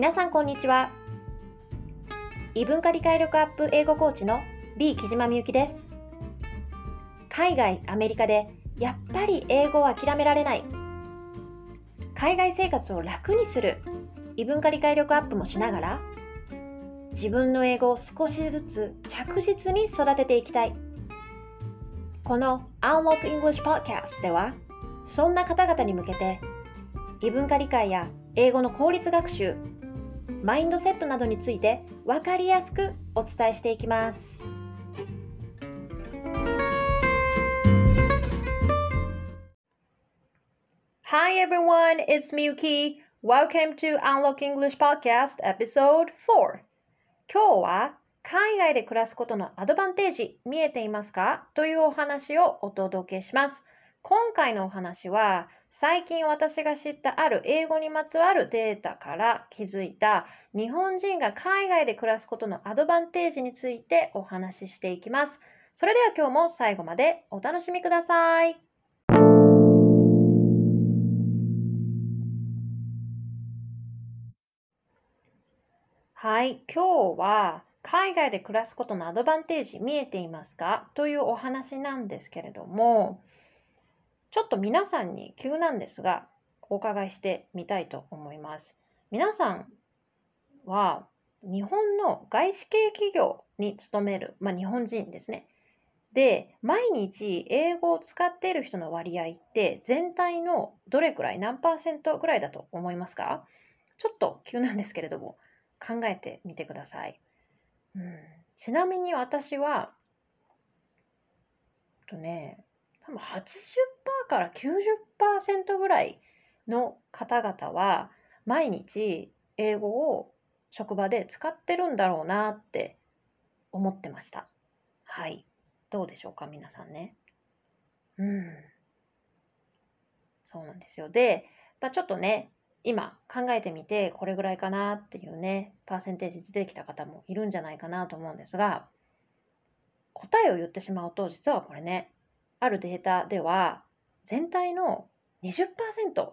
皆さんこんにちは。異文化理解力アップ英語コーチの B 木島みゆきです。海外アメリカでやっぱり英語を諦められない。海外生活を楽にする。異文化理解力アップもしながら。自分の英語を少しずつ着実に育てていきたい。この Unlock English Podcast ではそんな方々に向けて異文化理解や英語の効率学習マインドセットなどについて分かりやすくお伝えしていきます。Hi everyone, it's Miyuki. Welcome to Unlock English Podcast Episode 4. 今日は海外で暮らすことのアドバンテージ見えていますかというお話をお届けします。今回のお話は最近私が知ったある英語にまつわるデータから気づいた日本人が海外で暮らすことのアドバンテージについてお話ししていきます。それでは今日も最後までお楽しみください。はい、今日は海外で暮らすことのアドバンテージ見えていますか？というお話なんですけれども、ちょっと皆さんに急なんですが、お伺いしてみたいと思います。皆さんは日本の外資系企業に勤める、まあ、日本人ですね。で、毎日英語を使っている人の割合って全体のどれくらい、何パーセントぐらいだと思いますか？ちょっと急なんですけれども、考えてみてください。うん、ちなみに私は、とね、多分80%から90%ぐらいの方々は毎日英語を職場で使ってるんだろうなって思ってました。はい。どうでしょうか皆さんね。うん。そうなんですよ。で、まあ、ちょっとね、今考えてみてこれぐらいかなっていうね、パーセンテージ出てきた方もいるんじゃないかなと思うんですが、答えを言ってしまうと実はこれね、あるデータでは全体の20%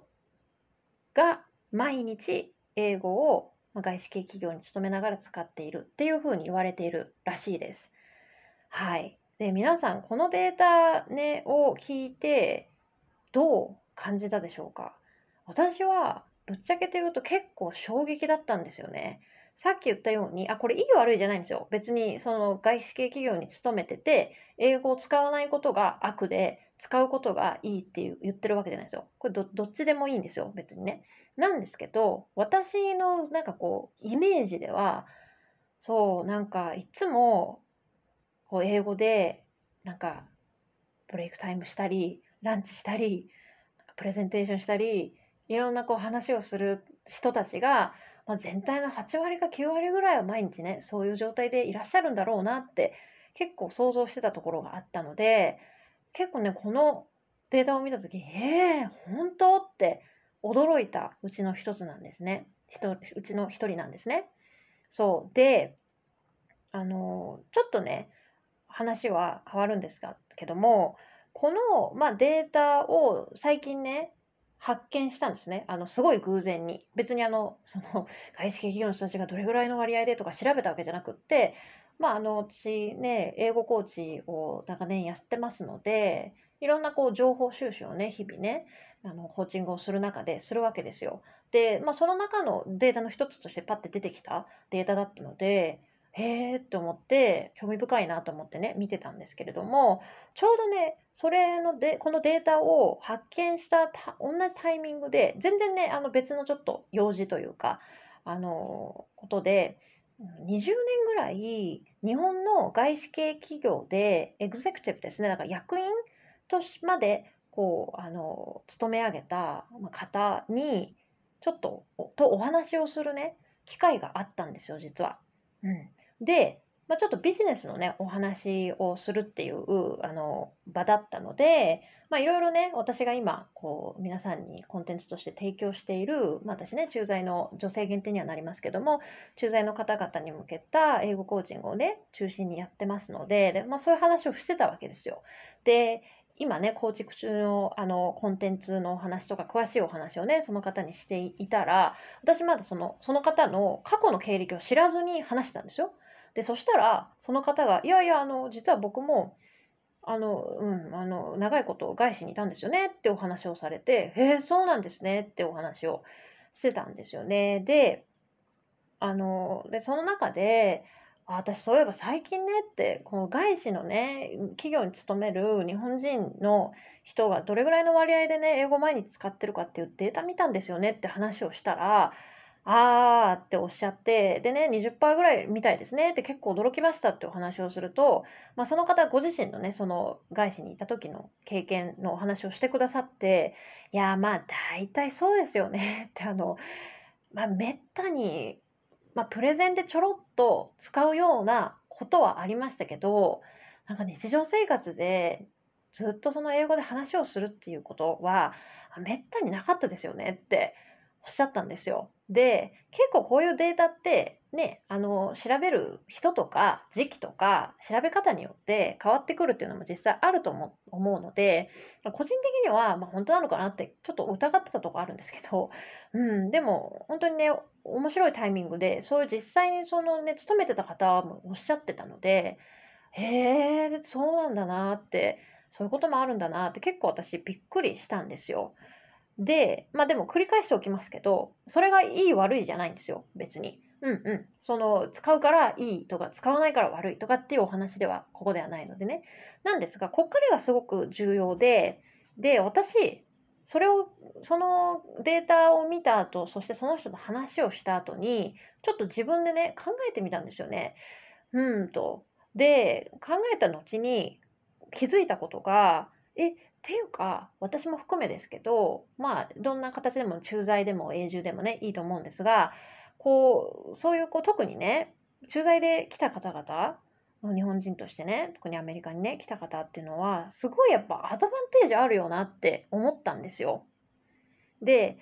が毎日英語を外資系企業に勤めながら使っているっていうふうに言われているらしいです。はい。で、皆さん、このデータ、ね、を聞いて、どう感じたでしょうか？私は、ぶっちゃけて言うと結構衝撃だったんですよね。さっき言ったように、あ、これいい悪いじゃないんですよ。別にその外資系企業に勤めてて、英語を使わないことが悪で、使うことがいいっていう言ってるわけじゃないですよ。これどっちでもいいんですよ、別にね。なんですけど、私のなんかこう、イメージでは、そう、なんかいつもこう英語で、なんかブレイクタイムしたり、ランチしたり、プレゼンテーションしたり、いろんなこう話をする人たちが、まあ、全体の8割か9割ぐらいは毎日ねそういう状態でいらっしゃるんだろうなって結構想像してたところがあったので結構ねこのデータを見た時えー、本当？って驚いたうちの一つなんですね。うちの一人なんですね。そう。であのちょっとね話は変わるんですがけどもこの、まあ、データを最近ね発見したんですね。あの、すごい偶然に。別にあの、その、外資系企業の人たちがどれぐらいの割合でとか調べたわけじゃなくって、まあ、あの、私ね、英語コーチを長年やってますので、いろんなこう情報収集をね、日々ね、あの、コーチングをする中でするわけですよ。で、まあ、その中のデータの一つとしてパッて出てきたデータだったので、へえって思って興味深いなと思ってね見てたんですけれどもちょうどねそれのでこのデータを発見した同じタイミングで全然ねあの別のちょっと用事というかあのことで20年ぐらい日本の外資系企業でエグゼクティブですねだから役員としまでこうあの勤め上げた方にちょっととお話をするね機会があったんですよ実は。うん、で、まあ、ちょっとビジネスのね、お話をするっていうあの場だったので、いろいろね、私が今、こう、皆さんにコンテンツとして提供している、まあ、私ね、駐在の女性限定にはなりますけども、駐在の方々に向けた英語コーチングをね、中心にやってますので、でまあ、そういう話をしてたわけですよ。で、今ね、構築中のあのコンテンツのお話とか、詳しいお話をね、その方にしていたら、私まだそのその方の過去の経歴を知らずに話したんですよ。で、そしたら、その方が、いやいや、あの、実は僕も、あの、うん、あの、長いこと外資にいたんですよねってお話をされて、へえ、そうなんですねってお話をしてたんですよね。で、あの、で、その中で、私そういえば最近ねってこの外資のね企業に勤める日本人の人がどれぐらいの割合でね英語毎日使ってるかっていうデータ見たんですよねって話をしたらあーっておっしゃってでね20%ぐらいみたいですね。って結構驚きましたってお話をすると、まあ、その方ご自身のねその外資にいた時の経験のお話をしてくださっていやまあ大体そうですよね。ってあのまあめったにまあ、プレゼンでちょろっと使うようなことはありましたけどなんか日常生活でずっとその英語で話をするっていうことはめったになかったですよねっておっしゃったんですよ。で結構こういうデータってねあの調べる人とか時期とか調べ方によって変わってくるっていうのも実際あると思うので個人的には、まあ、本当なのかなってちょっと疑ってたとこあるんですけど、うん、でも本当にね面白いタイミングでそういう実際にそのね勤めてた方もおっしゃってたのでへえそうなんだなってそういうこともあるんだなって結構私びっくりしたんですよ。で、まあでも繰り返しておきますけど、それがいい悪いじゃないんですよ、別に。うんうん。その、使うからいいとか、使わないから悪いとかっていうお話では、ここではないのでね。なんですが、こっからがすごく重要で、で、私、それを、そのデータを見た後、そしてその人と話をした後に、ちょっと自分でね、考えてみたんですよね。うんと。で、考えた後に気づいたことが、え、ていうか、私も含めですけど、まあ、どんな形でも駐在でも永住でもね、いいと思うんですが、こう、そういうこう特にね、駐在で来た方々、日本人としてね、特にアメリカにね、来た方っていうのは、すごいやっぱアドバンテージあるよなって思ったんですよ。で、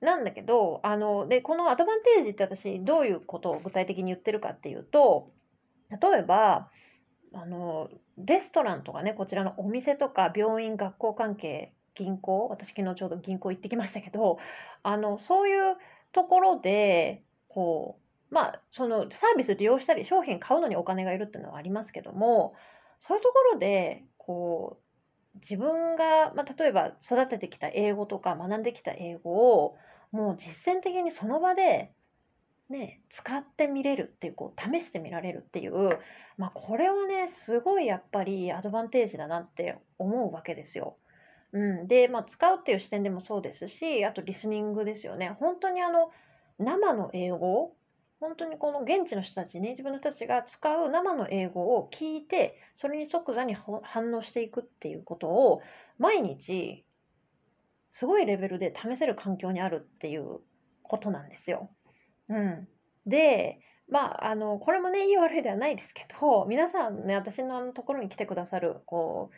なんだけど、あの、で、このアドバンテージって私、どういうことを具体的に言ってるかっていうと、例えば、あの、レストランとかね、こちらのお店とか病院、学校関係、銀行、私昨日ちょうど銀行行ってきましたけど、あの、そういうところで、こう、まあ、そのサービス利用したり、商品買うのにお金がいるっていうのはありますけども、そういうところで、こう、自分が、まあ、例えば育ててきた英語とか学んできた英語を、もう実践的にその場でね、使ってみれるっていう、こう、試してみられるっていう、まあ、これはね、すごいやっぱりアドバンテージだなって思うわけですよ。うん、で、まあ、使うっていう視点でもそうですし、あとリスニングですよね。本当にあの、生の英語、本当にこの現地の人たち、ネイティブの人たちが使う生の英語を聞いて、それに即座に反応していくっていうことを、毎日、すごいレベルで試せる環境にあるっていうことなんですよ。うん。で、まあ、あの、これもね、いい悪いではないですけど、皆さんね、私のところに来てくださる、こう、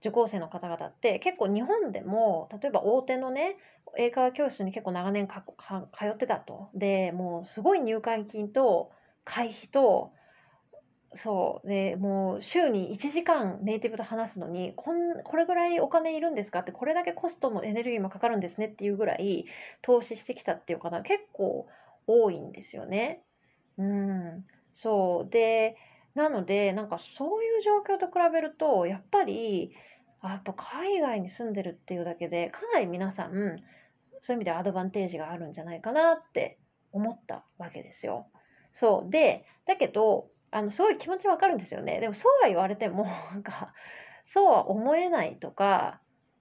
受講生の方々って結構日本でも例えば大手のね英会話教室に結構長年かか通ってたとでもうすごい入会金と会費とそうでもう週に1時間ネイティブと話すのにこんこれぐらいお金いるんですかってこれだけコストもエネルギーもかかるんですねっていうぐらい投資してきたっていう方結構多いんですよね。うん、そうでなのでなんかそういう状況と比べるとやっぱりあやっぱ海外に住んでるっていうだけでかなり皆さんそういう意味でアドバンテージがあるんじゃないかなって思ったわけですよ。そうでだけどあのすごい気持ちわかるんですよね。でもそうは言われてもなんかそうは思えないとか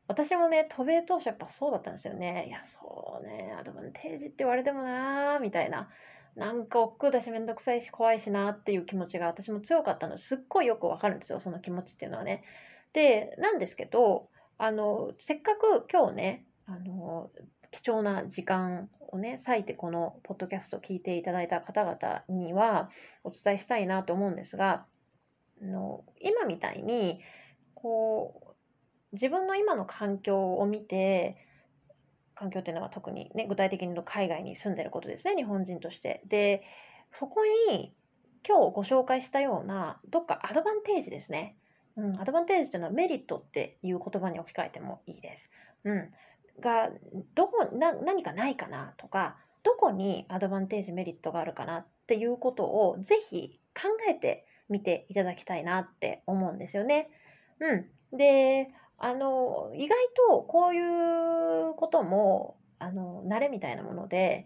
私もね、渡米当初やっぱそうだったんですよね。いや、そうね、アドバンテージって言われてもなーみたいな。なんか億劫だしめんどくさいし怖いしなっていう気持ちが私も強かったのすっごいよくわかるんですよ、その気持ちっていうのはね。で、なんですけど、あの、せっかく今日ね、あの、貴重な時間をね、割いてこのポッドキャストを聞いていただいた方々にはお伝えしたいなと思うんですが、あの今みたいに、こう、自分の今の環境を見て環境っていうのは特にね具体的に言うと海外に住んでることですね日本人としてでそこに今日ご紹介したようなどっかアドバンテージですねうん、アドバンテージというのはメリットっていう言葉に置き換えてもいいです。うん、がどこな何かないかなとかどこにアドバンテージメリットがあるかなっていうことをぜひ考えてみていただきたいなって思うんですよね。うん、であの意外とこういうこともあの慣れみたいなもので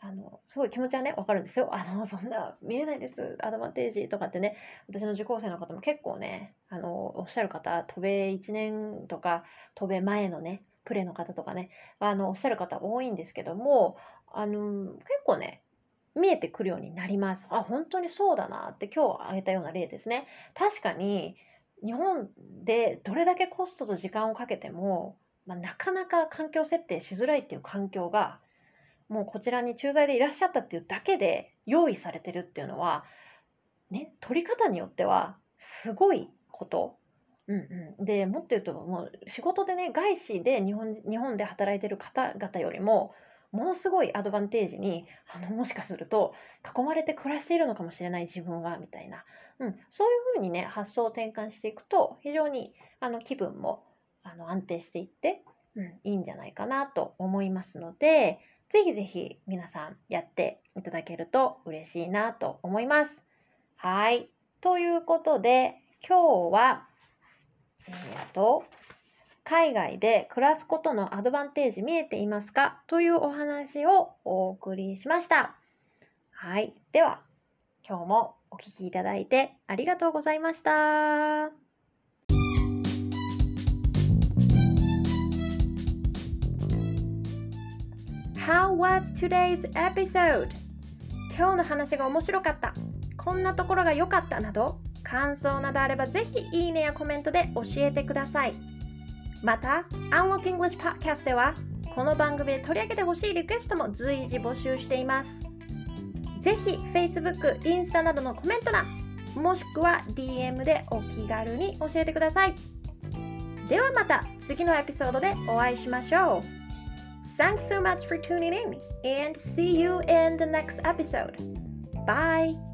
あのすごい気持ちはね分かるんですよ。あのそんな見れないですアドバンテージとかってね私の受講生の方も結構ねあのおっしゃる方渡米1年とか渡米前のねプレの方とかねあのおっしゃる方多いんですけどもあの結構ね見えてくるようになります。あ本当にそうだなって今日挙げたような例ですね。確かに日本でどれだけコストと時間をかけても、まあ、なかなか環境設定しづらいっていう環境がもうこちらに駐在でいらっしゃったっていうだけで用意されてるっていうのは、ね、取り方によってはすごいこと。うんうん、でもっと言うともう仕事でね外資で日本日本で働いてる方々よりもものすごいアドバンテージにあのもしかすると囲まれて暮らしているのかもしれない自分はみたいな、うん、そういうふうにね発想を転換していくと非常にあの気分もあの安定していって、うん、いいんじゃないかなと思いますのでぜひぜひ皆さんやっていただけると嬉しいなと思います。はい。ということで今日はえー、と、海外で暮らすことのアドバンテージ見えていますか？というお話をお送りしました。はい。では、今日もお聴きいただいてありがとうございました。How was today's episode? 今日の話が面白かった。こんなところが良かったなど感想などあればぜひいいねやコメントで教えてください。また、Unlock English Podcast ではこの番組で取り上げてほしいリクエストも随時募集しています。ぜひ Facebook、インスタなどのコメント欄、もしくは DM でお気軽に教えてください。ではまた次のエピソードでお会いしましょう。Thanks so much for tuning in and see you in the next episode. Bye!